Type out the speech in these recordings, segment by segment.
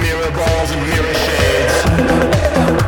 mirror balls and mirror shades.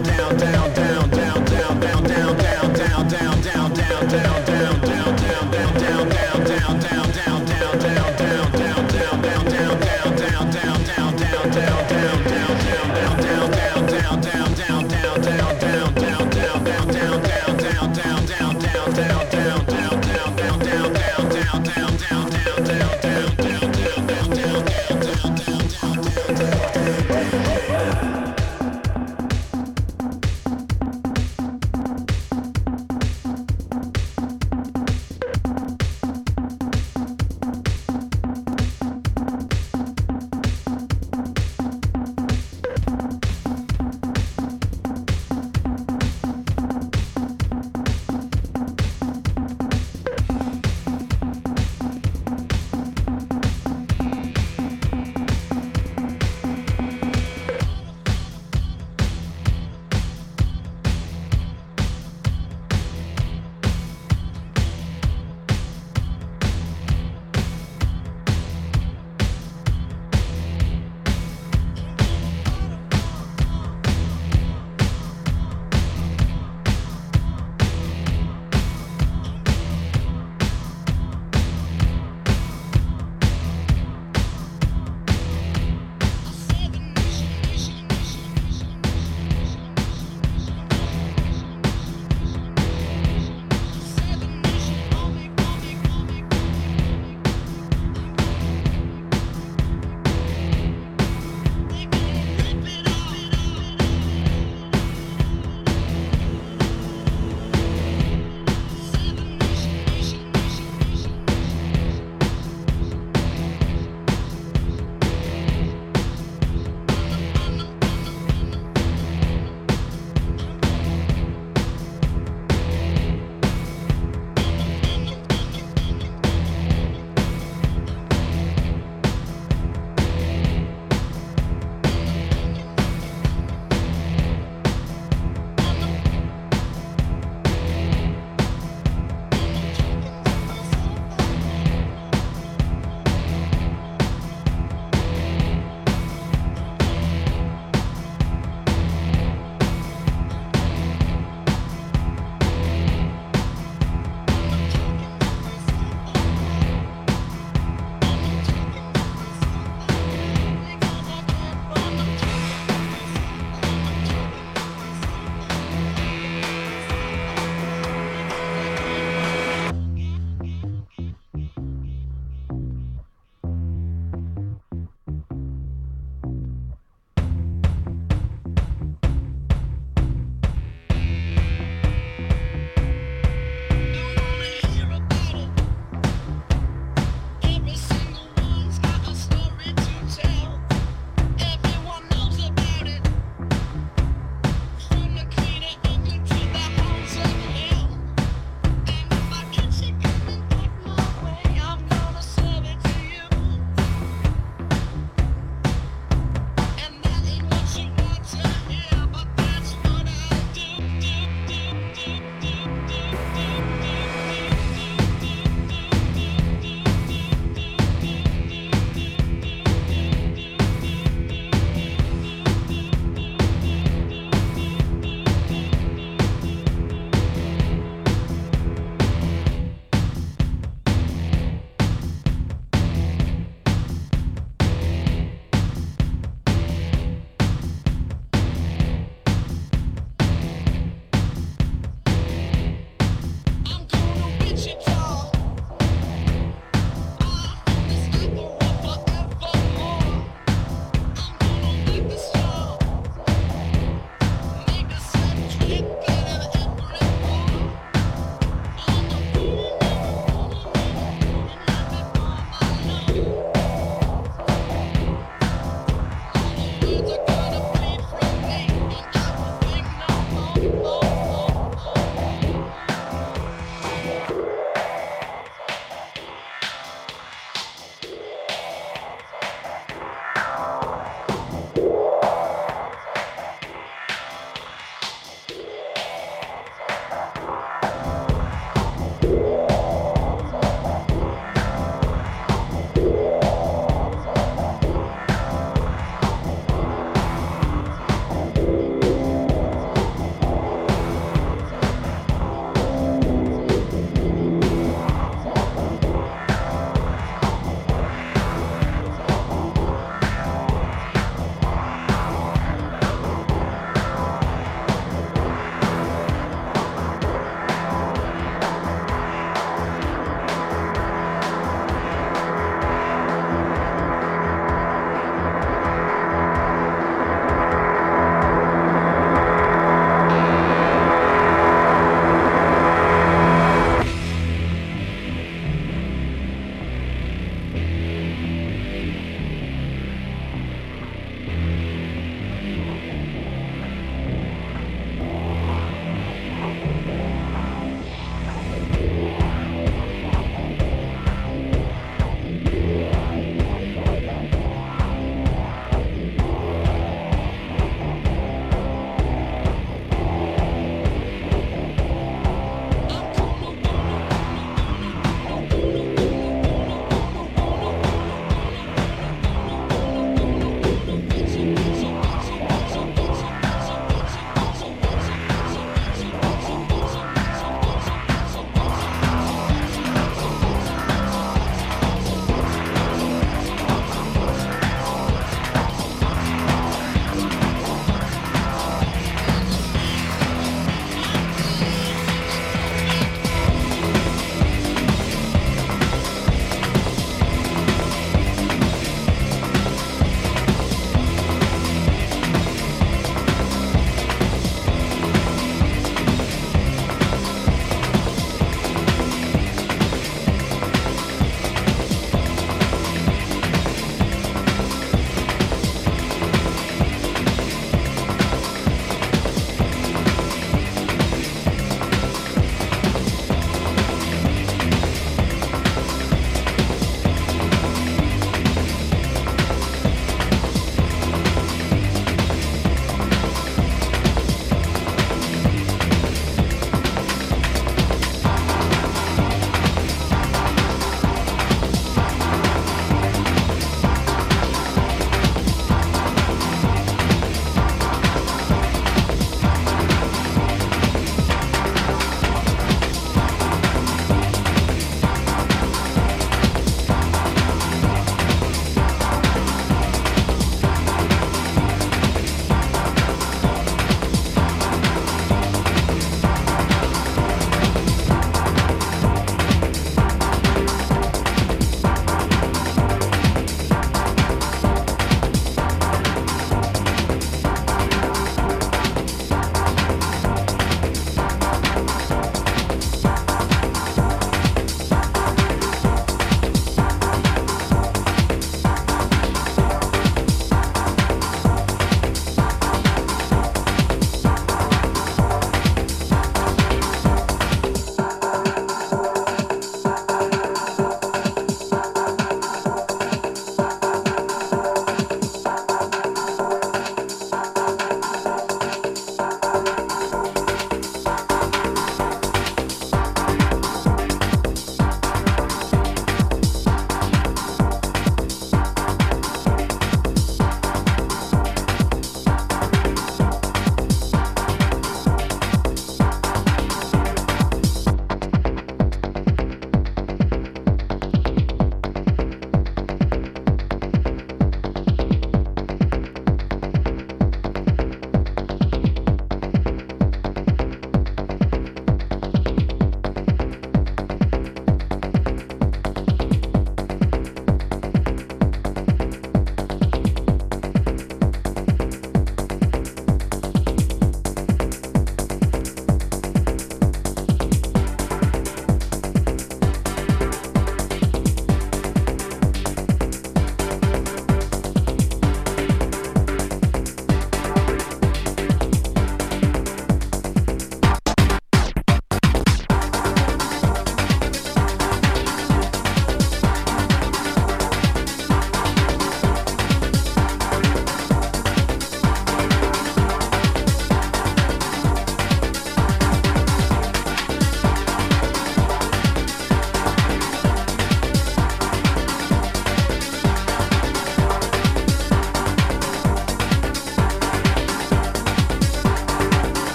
down.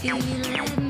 Feel it.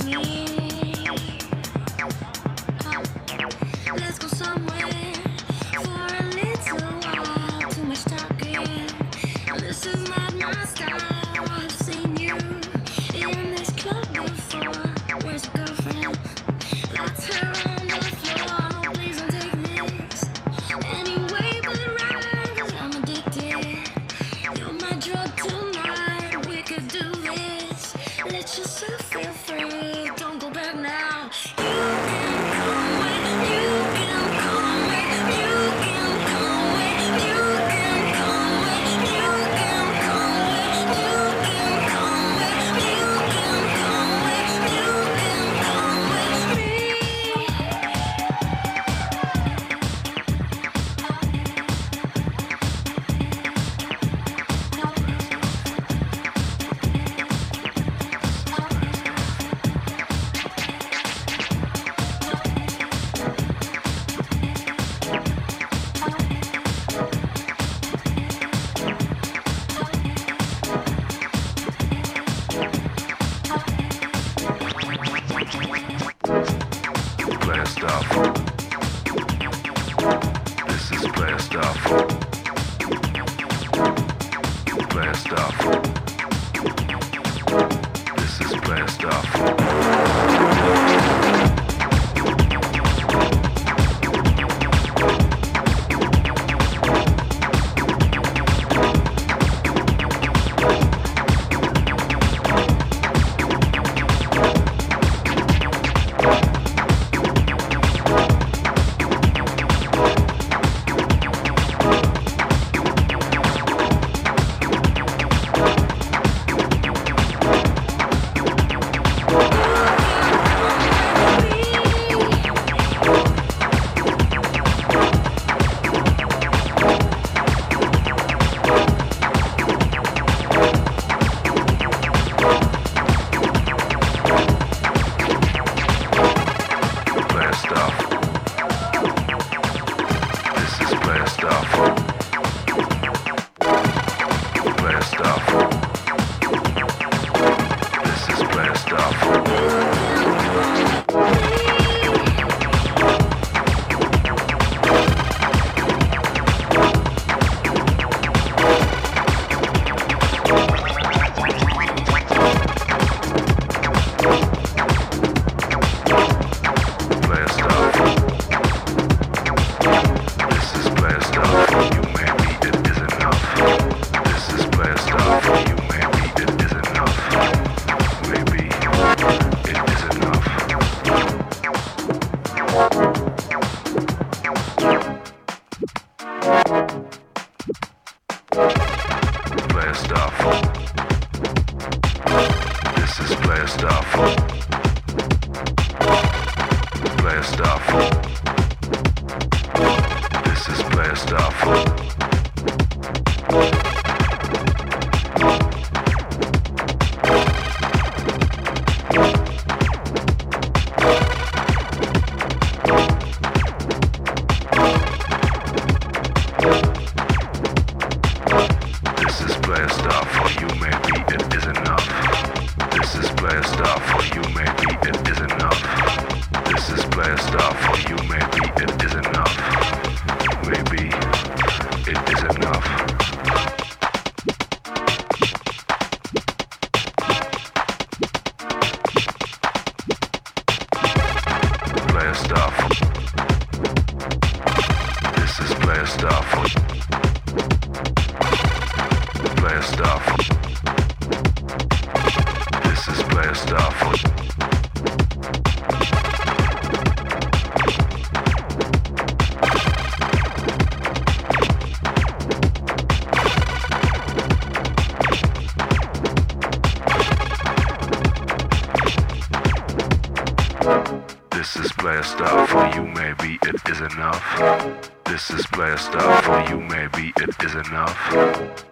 stuff for you, maybe it is enough.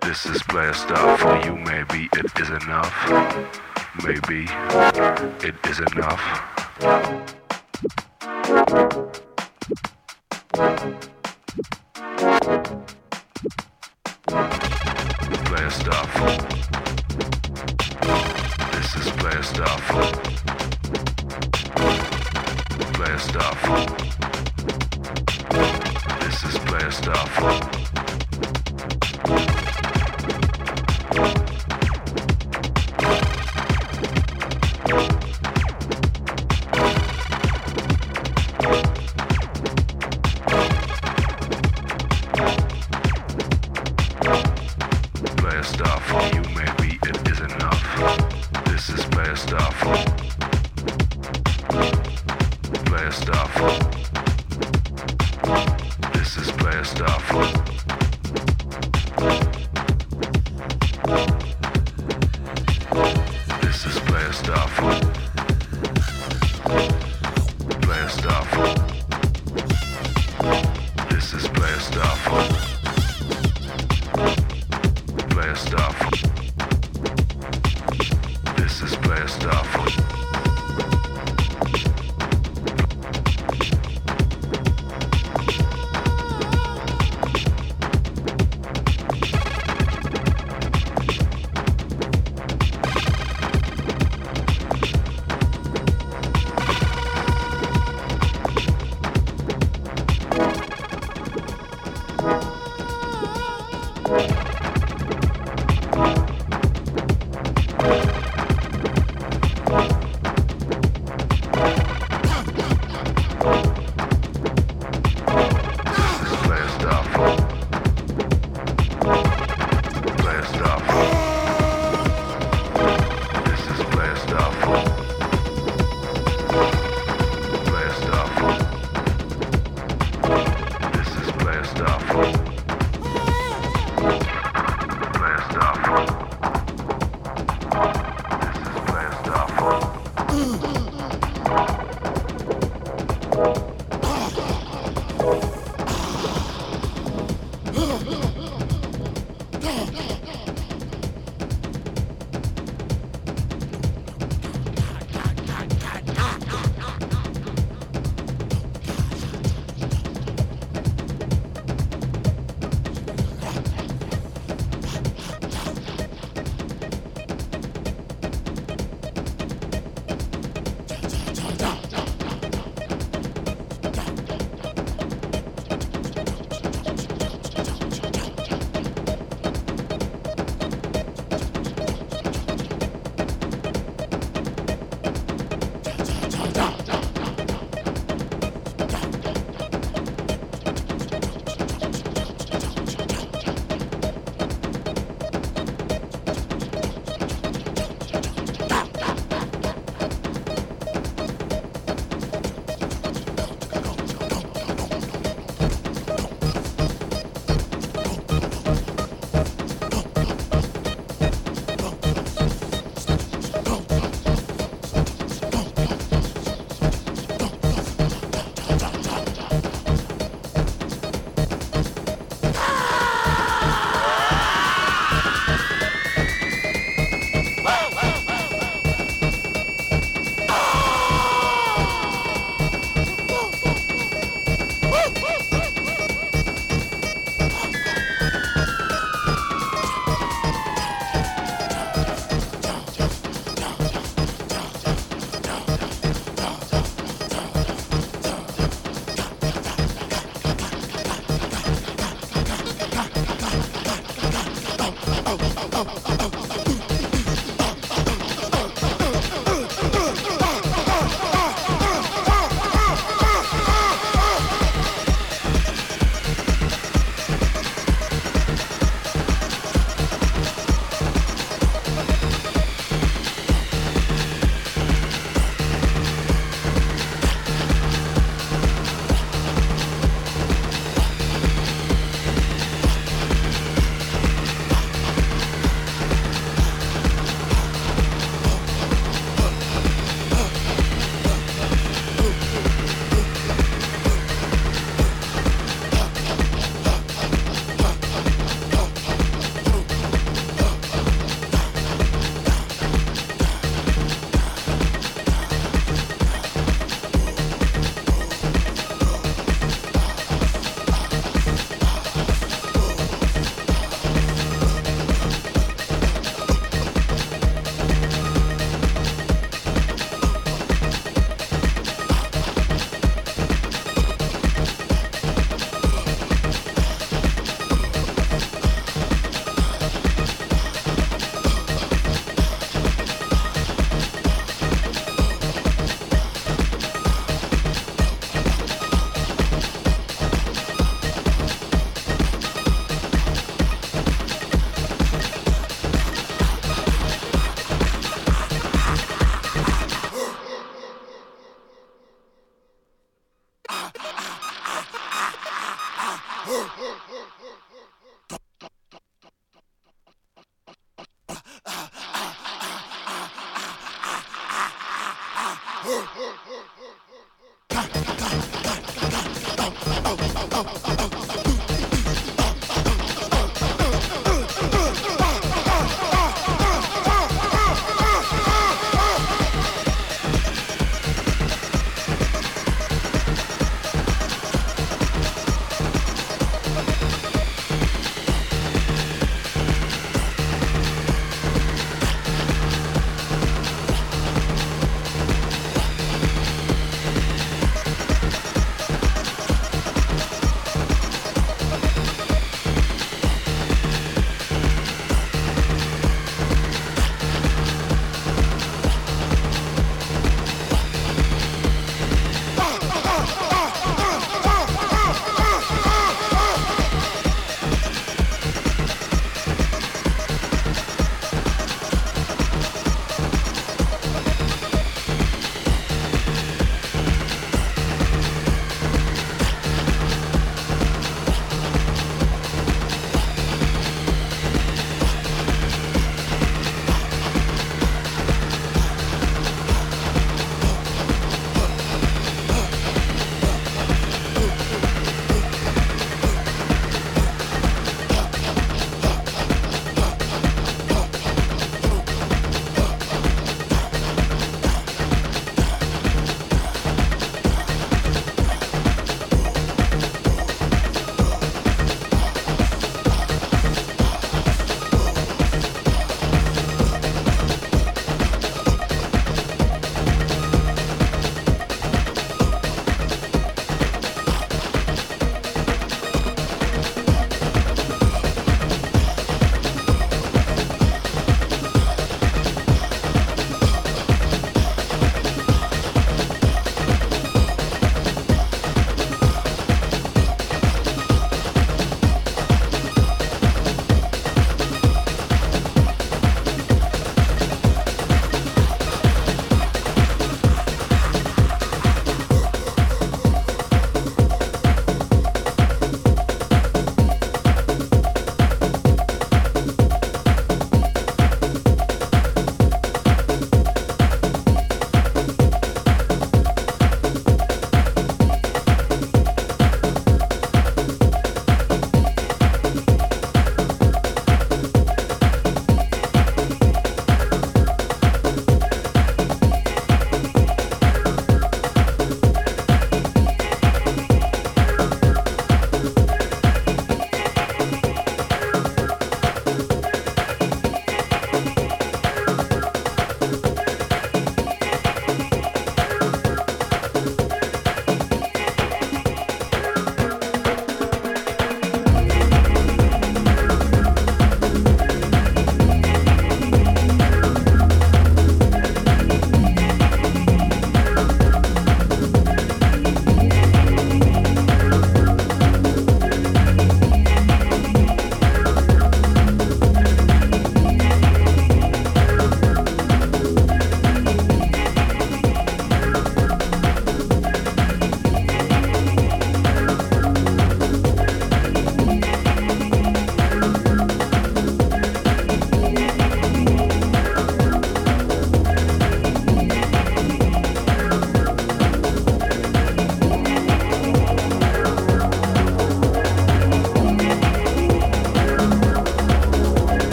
This is blast stuff for you, maybe it is enough. Maybe it is enough.